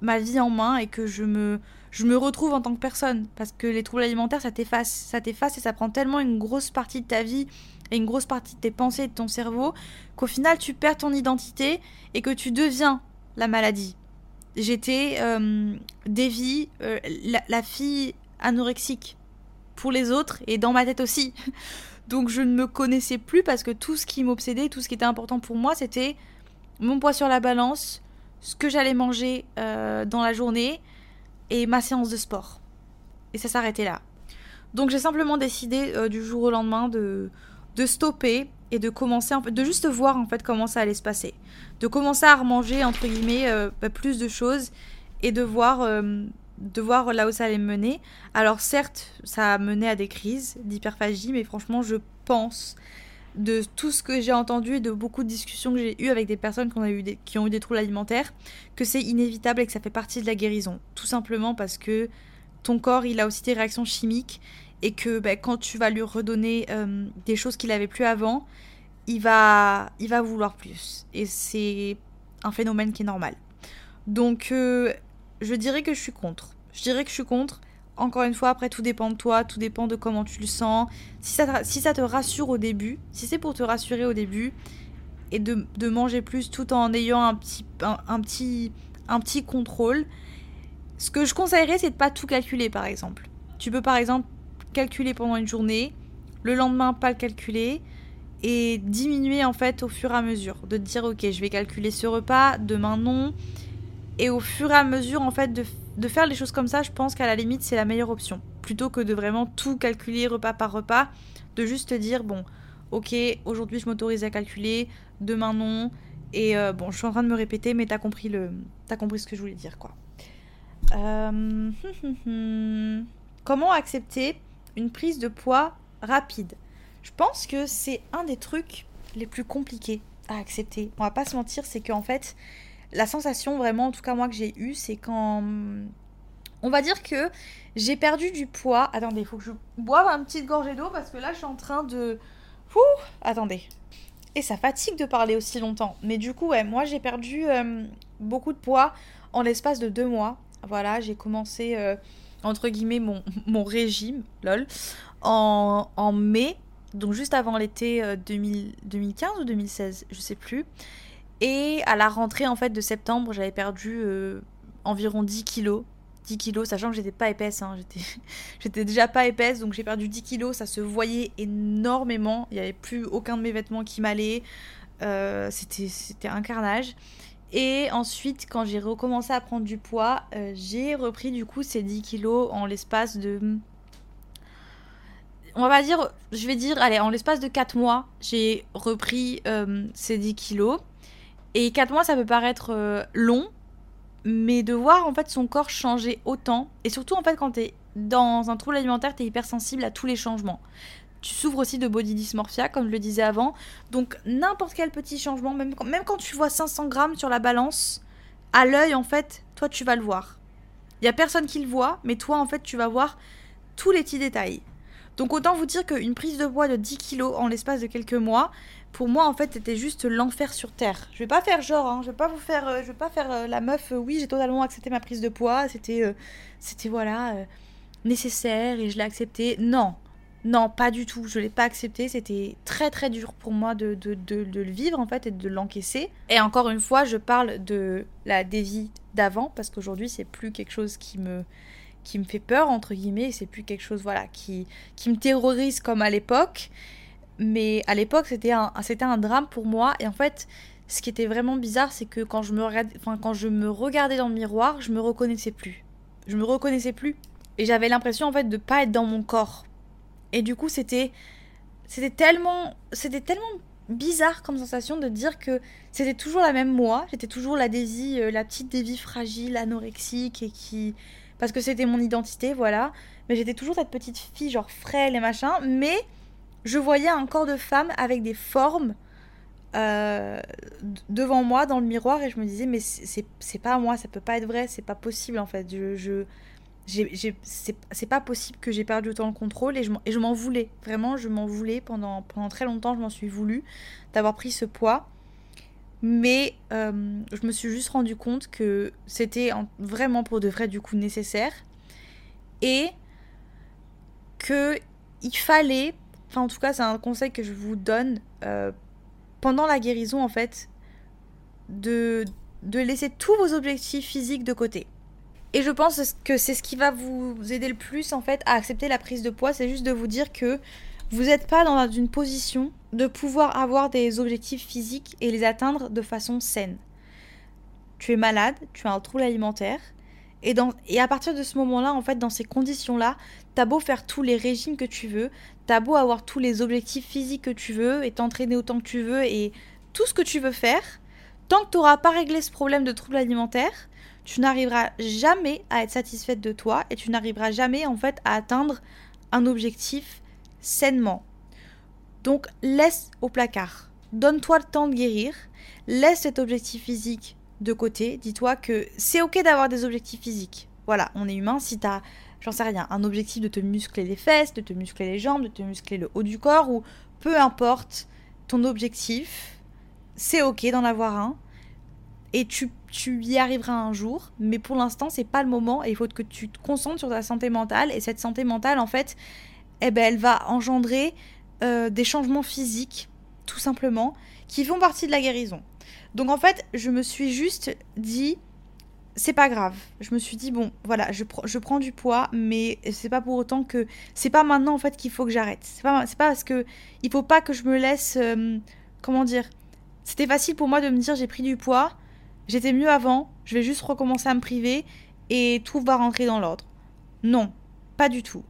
ma vie en main et que je me, je me retrouve en tant que personne. Parce que les troubles alimentaires, ça t'efface, ça t'efface et ça prend tellement une grosse partie de ta vie et une grosse partie de tes pensées et de ton cerveau qu'au final tu perds ton identité et que tu deviens la maladie. J'étais euh, Davy, euh, la fille anorexique pour les autres et dans ma tête aussi. Donc je ne me connaissais plus parce que tout ce qui m'obsédait, tout ce qui était important pour moi, c'était mon poids sur la balance, ce que j'allais manger euh, dans la journée et ma séance de sport. Et ça s'arrêtait là. Donc j'ai simplement décidé euh, du jour au lendemain de, de stopper et de commencer, de juste voir en fait comment ça allait se passer. De commencer à remanger, entre guillemets, euh, bah, plus de choses et de voir de voir là où ça allait me mener. Alors certes, ça a mené à des crises d'hyperphagie, mais franchement, je pense de tout ce que j'ai entendu et de beaucoup de discussions que j'ai eues avec des personnes qui ont, eu des, qui ont eu des troubles alimentaires, que c'est inévitable et que ça fait partie de la guérison. Tout simplement parce que ton corps, il a aussi des réactions chimiques et que ben, quand tu vas lui redonner euh, des choses qu'il avait plus avant, il va, il va vouloir plus. Et c'est un phénomène qui est normal. Donc euh, je dirais que je suis contre. Je dirais que je suis contre. Encore une fois, après, tout dépend de toi, tout dépend de comment tu le sens. Si ça, te, rassure au début, si c'est pour te rassurer au début, et de, manger plus tout en ayant un petit, un, petit, un petit contrôle, Ce que je conseillerais, c'est de pas tout calculer, par exemple. Tu peux, par exemple, calculer pendant une journée, le lendemain, pas le calculer, et diminuer, en fait, au fur et à mesure. De te dire, ok, je vais calculer ce repas, demain, non. Et au fur et à mesure, en fait, de, faire les choses comme ça, je pense qu'à la limite, c'est la meilleure option. Plutôt que de vraiment tout calculer repas par repas, de juste te dire, bon, ok, aujourd'hui, je m'autorise à calculer, demain, non. Et euh, bon, je suis en train de me répéter, mais t'as compris, le... As compris ce que je voulais dire, quoi. Euh, Comment accepter une prise de poids rapide? Je pense que c'est un des trucs les plus compliqués à accepter. On va pas se mentir, c'est qu'en fait, la sensation vraiment, en tout cas moi que j'ai eue, c'est quand... On va dire que j'ai perdu du poids. Attendez, il faut que je boive un petit gorgée d'eau parce que là, je suis en train de... Attendez. Et ça fatigue de parler aussi longtemps. Mais du coup, ouais, moi j'ai perdu euh, beaucoup de poids en l'espace de deux mois. Voilà, j'ai commencé, euh, entre guillemets, mon, mon, régime, lol, en, en, mai, donc juste avant l'été 2015 euh, ou 2016, je sais plus. Et à la rentrée, en fait, de septembre, j'avais perdu environ 10 kilos. 10 kilos, sachant que j'étais pas épaisse, hein, j'étais déjà pas épaisse, donc j'ai perdu 10 kilos, ça se voyait énormément, il n'y avait plus aucun de mes vêtements qui m'allait, euh, c'était un carnage. Et ensuite, quand j'ai recommencé à prendre du poids, euh, j'ai repris du coup ces 10 kilos en l'espace de... On va dire, je vais dire, allez, en l'espace de 4 mois, j'ai repris euh, ces 10 kilos. Et 4 mois, ça peut paraître long, mais de voir en fait son corps changer autant, et surtout en fait quand t'es dans un trouble alimentaire, t'es hypersensible à tous les changements. Tu souffres aussi de body dysmorphia, comme je le disais avant. Donc n'importe quel petit changement, même quand, tu vois 500 grammes sur la balance, à l'œil en fait, toi tu vas le voir. Il y a personne qui le voit, mais toi en fait tu vas voir tous les petits détails. Donc autant vous dire qu'une prise de poids de 10 kg en l'espace de quelques mois, pour moi en fait c'était juste l'enfer sur terre. Je vais pas faire genre, hein, je vais pas vous faire, euh, je vais pas faire euh, la meuf. Euh, oui j'ai totalement accepté ma prise de poids, c'était, c'était voilà nécessaire et je l'ai accepté. Non, non pas du tout. Je l'ai pas accepté. C'était très très dur pour moi de, de, de, de, le vivre en fait et de l'encaisser. Et encore une fois je parle de la dévie d'avant parce qu'aujourd'hui c'est plus quelque chose qui me qui me fait peur entre guillemets. C'est plus quelque chose voilà qui qui me terrorise comme à l'époque mais à l'époque c'était un, c'était un drame pour moi. Et en fait ce qui était vraiment bizarre c'est que quand je, me regardais, enfin, quand je me regardais dans le miroir je me reconnaissais plus. Je me reconnaissais plus. Et j'avais l'impression en fait de pas être dans mon corps. Et du coup c'était c'était tellement c'était tellement bizarre comme sensation de dire que c'était toujours la même moi. J'étais toujours la Daisy euh, la petite Daisy fragile anorexique et qui parce que c'était mon identité voilà. Mais j'étais toujours cette petite fille genre frêle et machin. Mais je voyais un corps de femme avec des formes euh, devant moi dans le miroir et je me disais mais c'est pas moi, ça peut pas être vrai, c'est pas possible en fait. Je, je c'est pas possible que j'ai perdu autant le contrôle et je m'en voulais. Vraiment, je m'en voulais pendant, pendant très longtemps, je m'en suis voulu d'avoir pris ce poids. Mais euh, je me suis juste rendu compte que c'était vraiment pour de vrai du coup nécessaire et que il fallait Enfin, en tout cas, c'est un conseil que je vous donne euh, pendant la guérison, en fait, de, laisser tous vos objectifs physiques de côté. Et je pense que c'est ce qui va vous aider le plus, en fait, à accepter la prise de poids. C'est juste de vous dire que vous n'êtes pas dans une position de pouvoir avoir des objectifs physiques et les atteindre de façon saine. Tu es malade, tu as un trouble alimentaire, et, et à partir de ce moment-là, en fait, dans ces conditions-là, t'as beau faire tous les régimes que tu veux, t'as beau avoir tous les objectifs physiques que tu veux, et t'entraîner autant que tu veux, et tout ce que tu veux faire, tant que tu n'auras pas réglé ce problème de trouble alimentaire, tu n'arriveras jamais à être satisfaite de toi, et tu n'arriveras jamais, en fait, à atteindre un objectif sainement. Donc, laisse au placard. Donne-toi le temps de guérir. Laisse cet objectif physique de côté, dis-toi que c'est ok d'avoir des objectifs physiques. Voilà, on est humain. Si t'as, j'en sais rien, un objectif de te muscler les fesses, de te muscler les jambes, de te muscler le haut du corps, ou peu importe ton objectif, c'est ok d'en avoir un. Et tu, tu y arriveras un jour, mais pour l'instant, c'est pas le moment et il faut que tu te concentres sur ta santé mentale. Et cette santé mentale, en fait, eh ben, elle va engendrer euh, des changements physiques, tout simplement, qui font partie de la guérison. Donc en fait, je me suis juste dit, c'est pas grave. Je me suis dit, bon, voilà, je, je prends du poids, mais c'est pas pour autant que. C'est pas maintenant, en fait, qu'il faut que j'arrête. C'est pas, pas parce que. Il faut pas que je me laisse. Euh, comment dire C'était facile pour moi de me dire, j'ai pris du poids, j'étais mieux avant, je vais juste recommencer à me priver et tout va rentrer dans l'ordre. Non, pas du tout.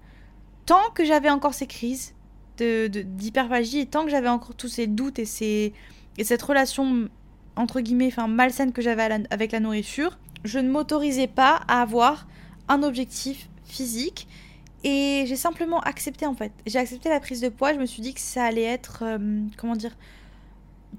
Tant que j'avais encore ces crises d'hyperphagie de, et tant que j'avais encore tous ces doutes et, ces, et cette relation entre guillemets, enfin malsaine que j'avais avec la nourriture, je ne m'autorisais pas à avoir un objectif physique et j'ai simplement accepté en fait. J'ai accepté la prise de poids, je me suis dit que ça allait être, euh, comment dire,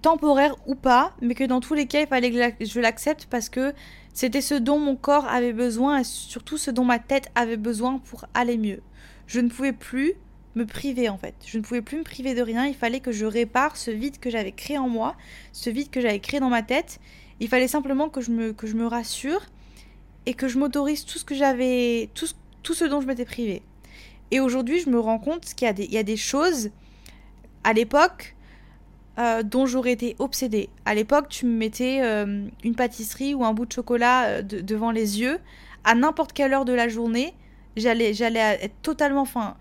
temporaire ou pas, mais que dans tous les cas, il fallait que je l'accepte parce que c'était ce dont mon corps avait besoin et surtout ce dont ma tête avait besoin pour aller mieux. Je ne pouvais plus me priver en fait. Je ne pouvais plus me priver de rien, il fallait que je répare ce vide que j'avais créé en moi, ce vide que j'avais créé dans ma tête il fallait simplement que je me, que je me rassure et que je m'autorise tout ce que j'avais, tout, tout ce dont je m'étais privée. Et aujourd'hui, je me rends compte qu'il y, a des, il y a des choses, à l'époque, euh, dont j'aurais été obsédée. À l'époque, tu me mettais euh, une pâtisserie ou un bout de chocolat euh, devant les yeux, à n'importe quelle heure de la journée, j'allais, j'allais être totalement... Enfin,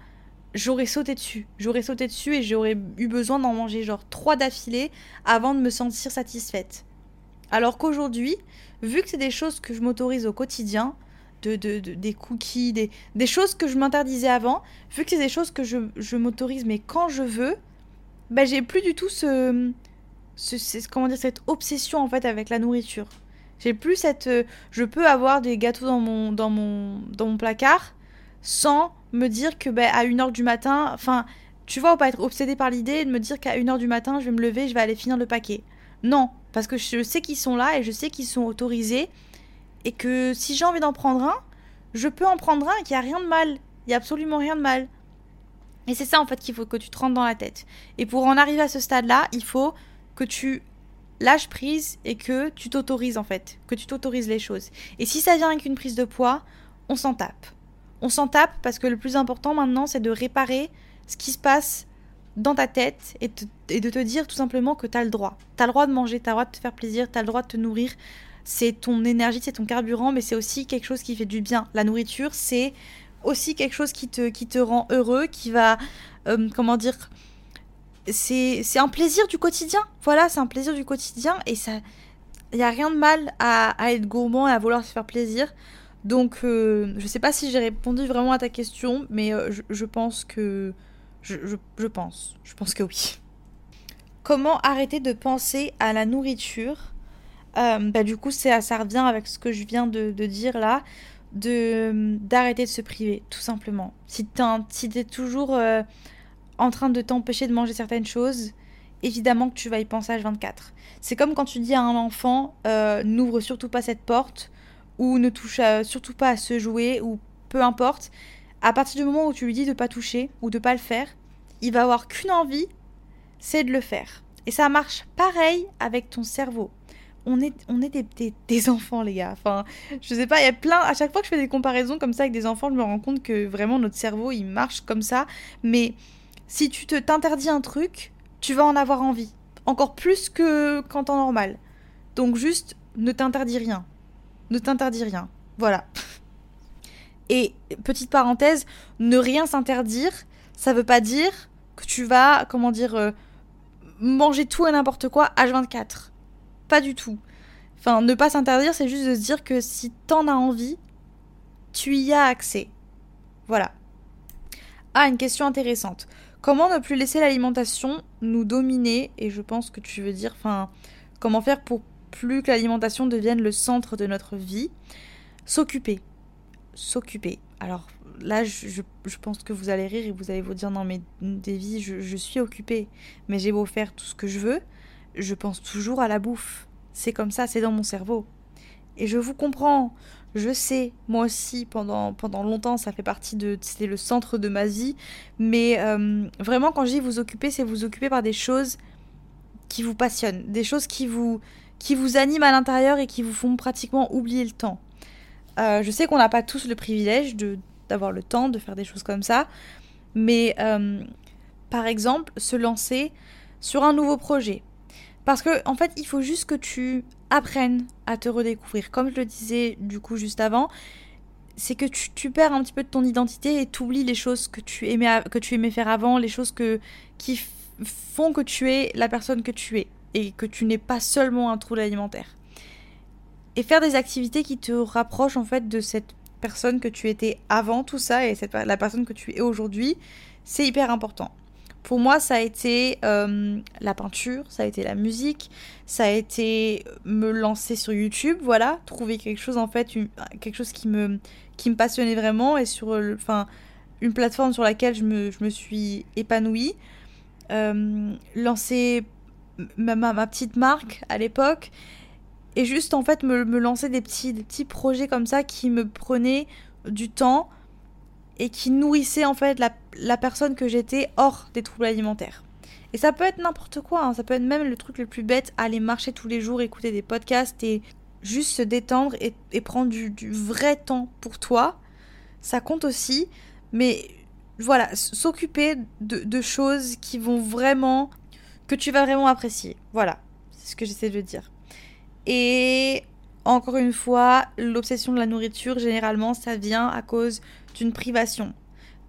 j'aurais sauté dessus. J'aurais sauté dessus et j'aurais eu besoin d'en manger genre trois d'affilée avant de me sentir satisfaite. Alors qu'aujourd'hui, vu que c'est des choses que je m'autorise au quotidien, de, des cookies, des, choses que je m'interdisais avant, vu que c'est des choses que je, m'autorise mais quand je veux, bah j'ai plus du tout ce, dire cette obsession en fait avec la nourriture. J'ai plus cette je peux avoir des gâteaux dans mon dans mon dans mon placard sans me dire que bah, à 1h du matin, enfin, tu vois, ou pas être obsédé par l'idée de me dire qu'à 1h du matin, je vais me lever, je vais aller finir le paquet. Non, parce que je sais qu'ils sont là et je sais qu'ils sont autorisés. Et que si j'ai envie d'en prendre un, je peux en prendre un et qu'il n'y a rien de mal. Il n'y a absolument rien de mal. Et c'est ça en fait qu'il faut que tu te rentres dans la tête. Et pour en arriver à ce stade-là, il faut que tu lâches prise et que tu t'autorises en fait. Que tu t'autorises les choses. Et si ça vient avec une prise de poids, on s'en tape. On s'en tape parce que le plus important maintenant, c'est de réparer ce qui se passe dans ta tête et, de te dire tout simplement que tu as le droit. Tu as le droit de manger, tu as le droit de te faire plaisir, tu as le droit de te nourrir. C'est ton énergie, c'est ton carburant, mais c'est aussi quelque chose qui fait du bien. La nourriture, c'est aussi quelque chose qui te, qui te rend heureux, qui va, euh, comment dire, c'est un plaisir du quotidien. Voilà, c'est un plaisir du quotidien et ça, il n'y a rien de mal à, être gourmand et à vouloir se faire plaisir. Donc, euh, je sais pas si j'ai répondu vraiment à ta question, mais euh, je, pense que je, pense. Je pense que oui. Comment arrêter de penser à la nourriture euh, bah, Du coup, ça, ça revient avec ce que je viens de, dire là, d'arrêter de se priver, tout simplement. Si tu si es toujours euh, en train de t'empêcher de manger certaines choses, évidemment que tu vas y penser à 24. C'est comme quand tu dis à un enfant euh, n'ouvre surtout pas cette porte ou ne touche surtout pas à ce jouet ou peu importe à partir du moment où tu lui dis de pas toucher ou de pas le faire, il va avoir qu'une envie, c'est de le faire. Et ça marche pareil avec ton cerveau. On est, on est des, des, enfants, les gars. Enfin, je sais pas, il y a plein. À chaque fois que je fais des comparaisons comme ça avec des enfants, je me rends compte que vraiment notre cerveau, il marche comme ça. Mais si tu te t'interdis un truc, tu vas en avoir envie. Encore plus que qu'en temps normal. Donc juste, ne t'interdis rien. Ne t'interdis rien. Voilà. Et petite parenthèse, ne rien s'interdire, ça veut pas dire que tu vas, comment dire, euh, manger tout et n'importe quoi H24. Pas du tout. Enfin, ne pas s'interdire, c'est juste de se dire que si t'en as envie, tu y as accès. Voilà. Ah, une question intéressante. Comment ne plus laisser l'alimentation nous dominer Et je pense que tu veux dire, enfin, comment faire pour plus que l'alimentation devienne le centre de notre vie? S'occuper s'occuper. Alors là, je, pense que vous allez rire et vous allez vous dire non mais Davy, je, suis occupée, mais j'ai beau faire tout ce que je veux, je pense toujours à la bouffe. C'est comme ça, c'est dans mon cerveau. Et je vous comprends, je sais, moi aussi, pendant, pendant longtemps, ça fait partie de... C'était le centre de ma vie. Mais euh, vraiment, quand je dis vous occuper, c'est vous occuper par des choses qui vous passionnent, des choses qui vous, qui vous animent à l'intérieur et qui vous font pratiquement oublier le temps. Euh, je sais qu'on n'a pas tous le privilège d'avoir le temps de faire des choses comme ça, mais euh, par exemple, se lancer sur un nouveau projet. Parce que, en fait, il faut juste que tu apprennes à te redécouvrir. Comme je le disais du coup juste avant, c'est que tu, perds un petit peu de ton identité et tu oublies les choses que tu aimais, que tu aimais faire avant, les choses que, qui font que tu es la personne que tu es et que tu n'es pas seulement un trouble alimentaire. Et faire des activités qui te rapprochent en fait de cette personne que tu étais avant tout ça et cette, la personne que tu es aujourd'hui, c'est hyper important. Pour moi, ça a été euh, la peinture, ça a été la musique, ça a été me lancer sur YouTube, voilà, trouver quelque chose en fait, quelque chose qui me, qui me passionnait vraiment et sur, enfin, une plateforme sur laquelle je me, je me suis épanouie. Euh, lancer ma, ma, petite marque à l'époque et juste en fait me, me lancer des petits, des petits projets comme ça qui me prenaient du temps et qui nourrissait en fait la, personne que j'étais hors des troubles alimentaires. Et ça peut être n'importe quoi, hein. ça peut être même le truc le plus bête, aller marcher tous les jours, écouter des podcasts et juste se détendre et, prendre du, vrai temps pour toi. Ça compte aussi, mais voilà, s'occuper de, de, choses qui vont vraiment, que tu vas vraiment apprécier. Voilà, c'est ce que j'essaie de dire. Et encore une fois, l'obsession de la nourriture, généralement, ça vient à cause d'une privation.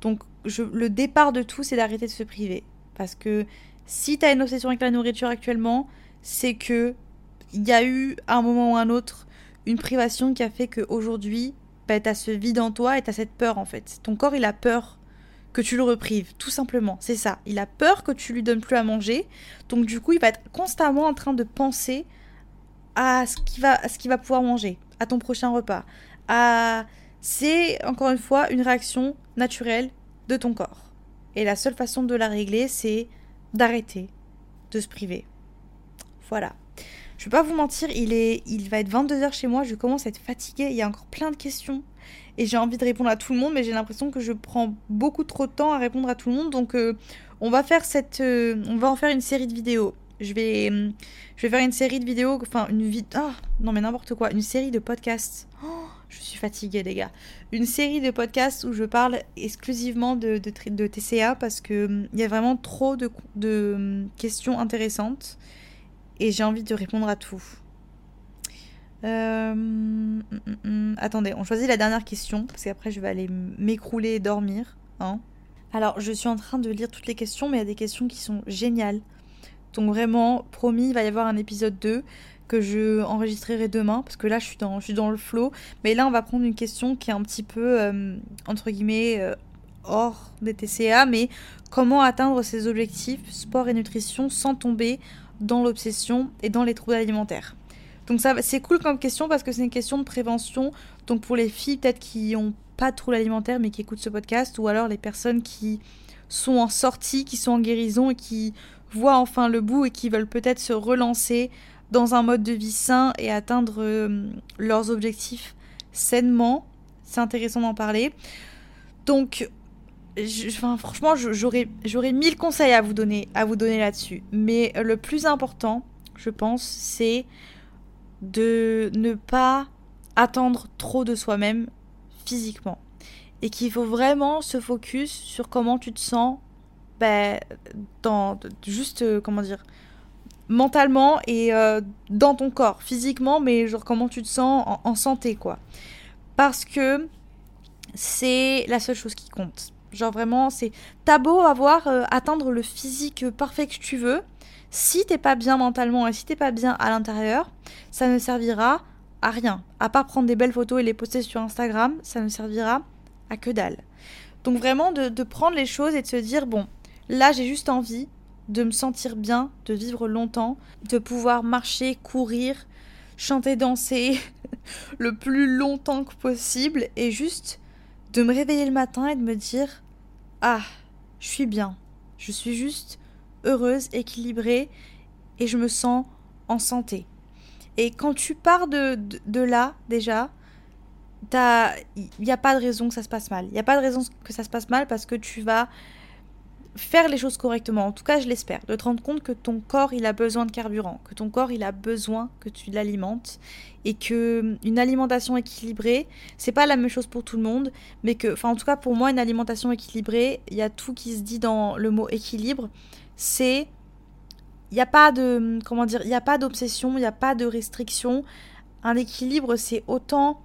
Donc le départ de tout, c'est d'arrêter de se priver. Parce que si tu as une obsession avec la nourriture actuellement, c'est que il y a eu à un moment ou un autre une privation qui a fait qu'aujourd'hui, bah, tu as ce vide en toi et tu as cette peur en fait. Ton corps, il a peur que tu le reprives, tout simplement. C'est ça. Il a peur que tu lui donnes plus à manger. Donc du coup, il va être constamment en train de penser à ce qu'il va, ce va pouvoir manger, à ton prochain repas, à c'est encore une fois une réaction naturelle de ton corps. Et la seule façon de la régler, c'est d'arrêter de se priver. Voilà. Je vais pas vous mentir, il, est, il va être 22h chez moi, je commence à être fatiguée, il y a encore plein de questions. Et j'ai envie de répondre à tout le monde, mais j'ai l'impression que je prends beaucoup trop de temps à répondre à tout le monde. Donc euh, on va faire cette. Euh, on va en faire une série de vidéos. Je vais, je vais faire une série de vidéos, enfin une vidéo. Ah, non mais n'importe quoi, une série de podcasts. Oh, je suis fatiguée, les gars. Une série de podcasts où je parle exclusivement de, de, TCA parce que hum, il y a vraiment trop de, de hum, questions intéressantes et j'ai envie de répondre à tout. Euh, hum, attendez, on choisit la dernière question parce qu'après je vais aller m'écrouler et dormir. Hein. Alors, je suis en train de lire toutes les questions, mais il y a des questions qui sont géniales. Donc vraiment, promis, il va y avoir un épisode 2 que je enregistrerai demain parce que là je suis dans, le flow. Mais là on va prendre une question qui est un petit peu euh, entre guillemets euh, hors des TCA, mais comment atteindre ses objectifs sport et nutrition sans tomber dans l'obsession et dans les troubles alimentaires? Donc ça c'est cool comme question parce que c'est une question de prévention. Donc pour les filles peut-être qui ont pas de troubles alimentaires mais qui écoutent ce podcast ou alors les personnes qui sont en sortie, qui sont en guérison et qui voient enfin le bout et qui veulent peut-être se relancer dans un mode de vie sain et atteindre euh, leurs objectifs sainement. C'est intéressant d'en parler. Donc, franchement, j'aurais, j'aurais mille conseils à vous donner, à vous donner là-dessus. Mais le plus important, je pense, c'est de ne pas attendre trop de soi-même physiquement. Et qu'il faut vraiment se focus sur comment tu te sens, ben, dans, juste, euh, comment dire, mentalement et euh, dans ton corps, physiquement, mais genre comment tu te sens en, santé, quoi. Parce que c'est la seule chose qui compte. Genre vraiment, c'est t'as beau avoir euh, atteindre le physique parfait que tu veux, si t'es pas bien mentalement et si t'es pas bien à l'intérieur, ça ne servira à rien. À part prendre des belles photos et les poster sur Instagram, ça ne servira à que dalle. Donc vraiment de prendre les choses et de se dire bon, là j'ai juste envie de me sentir bien, de vivre longtemps, de pouvoir marcher, courir, chanter, danser le plus longtemps que possible et juste de me réveiller le matin et de me dire Ah, je suis bien, je suis juste heureuse, équilibrée et je me sens en santé. Et quand tu pars de, là, déjà, il n'y a pas de raison que ça se passe mal. Il n'y a pas de raison que ça se passe mal parce que tu vas faire les choses correctement, en tout cas je l'espère, de te rendre compte que ton corps il a besoin de carburant, que ton corps il a besoin que tu l'alimentes et que hum, une alimentation équilibrée, c'est pas la même chose pour tout le monde, mais que enfin en tout cas pour moi une alimentation équilibrée, il y a tout qui se dit dans le mot équilibre, c'est il n'y a pas de comment dire, il n'y a pas d'obsession, il n'y a pas de restriction. Un équilibre, c'est autant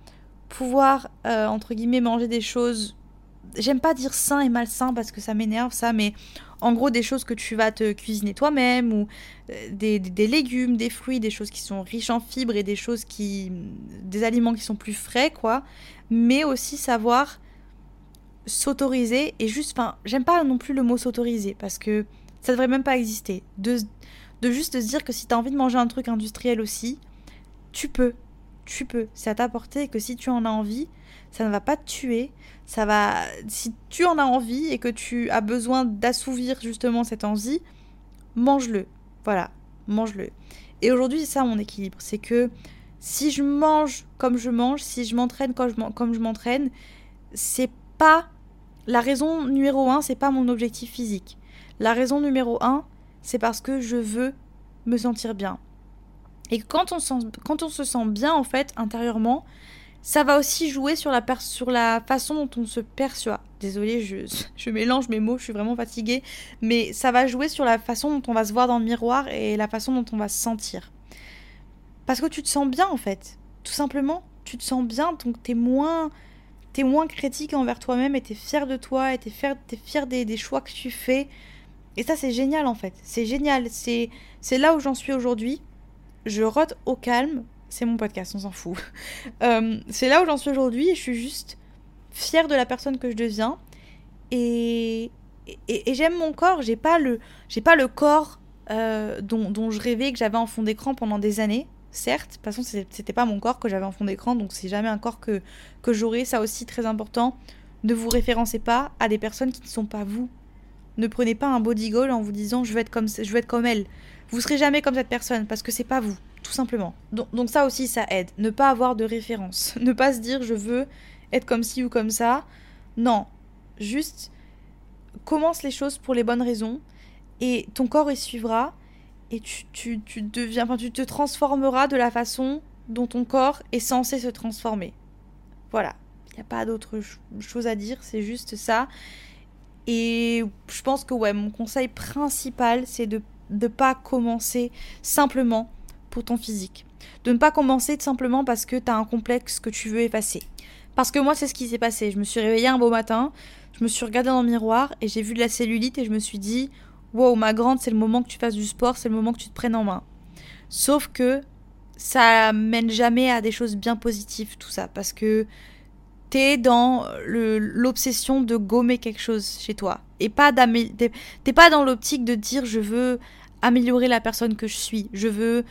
pouvoir euh, entre guillemets manger des choses. J'aime pas dire sain et malsain parce que ça m'énerve ça, mais en gros des choses que tu vas te cuisiner toi-même ou euh, des, des, légumes, des fruits, des choses qui sont riches en fibres et des choses qui, des aliments qui sont plus frais quoi. Mais aussi savoir s'autoriser et juste, enfin, j'aime pas non plus le mot s'autoriser parce que ça devrait même pas exister. De, de juste se dire que si tu as envie de manger un truc industriel aussi, tu peux. Tu peux. C'est à ta portée et que si tu en as envie, ça ne va pas te tuer. Ça va. Si tu en as envie et que tu as besoin d'assouvir justement cette envie, mange-le. Voilà, mange-le. Et aujourd'hui, c'est ça mon équilibre. C'est que si je mange comme je mange, si je m'entraîne comme je m'entraîne, c'est pas. La raison numéro un, c'est pas mon objectif physique. La raison numéro un, c'est parce que je veux me sentir bien. Et quand on, quand on se sent bien, en fait, intérieurement, ça va aussi jouer sur la, façon dont on se perçoit. Désolée, je, je mélange mes mots, je suis vraiment fatiguée. Mais ça va jouer sur la façon dont on va se voir dans le miroir et la façon dont on va se sentir. Parce que tu te sens bien, en fait. Tout simplement, tu te sens bien, donc t'es moins, moins critique envers toi-même et t'es fier de toi et t'es fier, es fier des, des choix que tu fais. Et ça, c'est génial en fait. C'est génial. C'est là où j'en suis aujourd'hui. Je rote au calme. C'est mon podcast, on s'en fout. Euh, c'est là où j'en suis aujourd'hui et je suis juste fière de la personne que je deviens. Et, et, j'aime mon corps. J'ai pas le, j'ai pas le corps euh, dont, je rêvais que j'avais en fond d'écran pendant des années. Certes, de toute façon, c'était pas mon corps que j'avais en fond d'écran, donc c'est jamais un corps que, que j'aurai. Ça aussi, très important. Ne vous référencez pas à des personnes qui ne sont pas vous. Ne prenez pas un body goal en vous disant je veux être comme, je veux être comme elle. Vous serez jamais comme cette personne parce que c'est pas vous, tout simplement. Donc, donc ça aussi, ça aide. Ne pas avoir de référence. Ne pas se dire je veux être comme ci ou comme ça. Non. Juste commence les choses pour les bonnes raisons et ton corps y suivra et tu, tu, tu deviens, tu te transformeras de la façon dont ton corps est censé se transformer. Voilà. Il n'y a pas d'autre chose à dire, c'est juste ça. Et je pense que ouais, mon conseil principal, c'est de ne pas commencer simplement pour ton physique. De ne pas commencer simplement parce que tu as un complexe que tu veux effacer. Parce que moi, c'est ce qui s'est passé. Je me suis réveillée un beau matin, je me suis regardée dans le miroir et j'ai vu de la cellulite et je me suis dit Wow, ma grande, c'est le moment que tu fasses du sport, c'est le moment que tu te prennes en main. Sauf que ça mène jamais à des choses bien positives, tout ça. Parce que t'es dans l'obsession de gommer quelque chose chez toi. Et pas t'es pas dans l'optique de dire je veux améliorer la personne que je suis, je veux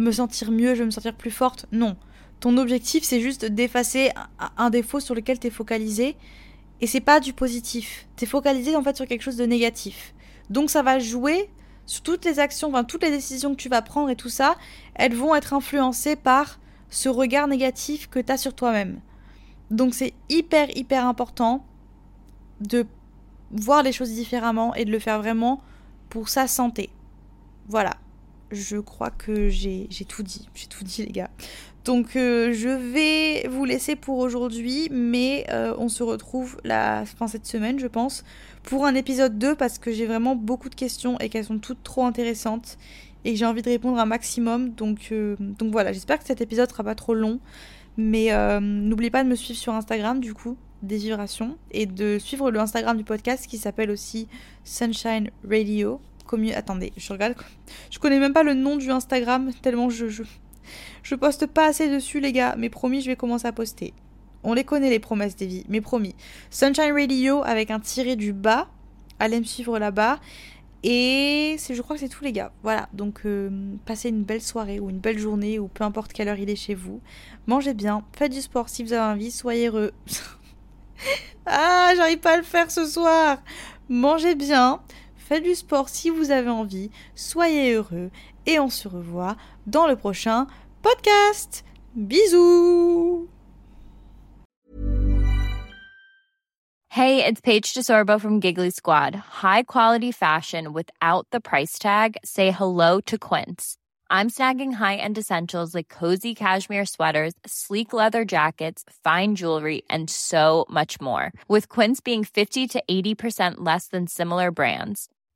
me sentir mieux, je veux me sentir plus forte. Non. Ton objectif, c'est juste d'effacer un défaut sur lequel t'es focalisé. Et c'est pas du positif. T'es focalisé en fait sur quelque chose de négatif. Donc ça va jouer sur toutes les actions, enfin toutes les décisions que tu vas prendre et tout ça, elles vont être influencées par ce regard négatif que tu as sur toi-même. Donc c'est hyper hyper important de voir les choses différemment et de le faire vraiment pour sa santé. Voilà. Je crois que j'ai tout dit. J'ai tout dit les gars. Donc euh, je vais vous laisser pour aujourd'hui, mais euh, on se retrouve la fin cette semaine, je pense, pour un épisode 2 parce que j'ai vraiment beaucoup de questions et qu'elles sont toutes trop intéressantes et que j'ai envie de répondre un maximum. Donc, euh, donc voilà, j'espère que cet épisode sera pas trop long. Mais n'oubliez pas de me suivre sur Instagram, du coup, des vibrations, et de suivre le Instagram du podcast qui s'appelle aussi Sunshine Radio. Attendez, je regarde. Je connais même pas le nom du Instagram, tellement je, je, poste pas assez dessus, les gars. Mais promis, je vais commencer à poster. On les connaît, les promesses des vies, mais promis. Sunshine Radio avec un tiré du bas. Allez me suivre là-bas. Et je crois que c'est tout les gars. Voilà, donc euh, passez une belle soirée ou une belle journée ou peu importe quelle heure il est chez vous. Mangez bien, faites du sport si vous avez envie, soyez heureux. ah, j'arrive pas à le faire ce soir. Mangez bien, faites du sport si vous avez envie, soyez heureux et on se revoit dans le prochain podcast. Bisous Hey, it's Paige DeSorbo from Giggly Squad. High quality fashion without the price tag. Say hello to Quince. I'm snagging high-end essentials like cozy cashmere sweaters, sleek leather jackets, fine jewelry, and so much more. With Quince being 50 to 80% less than similar brands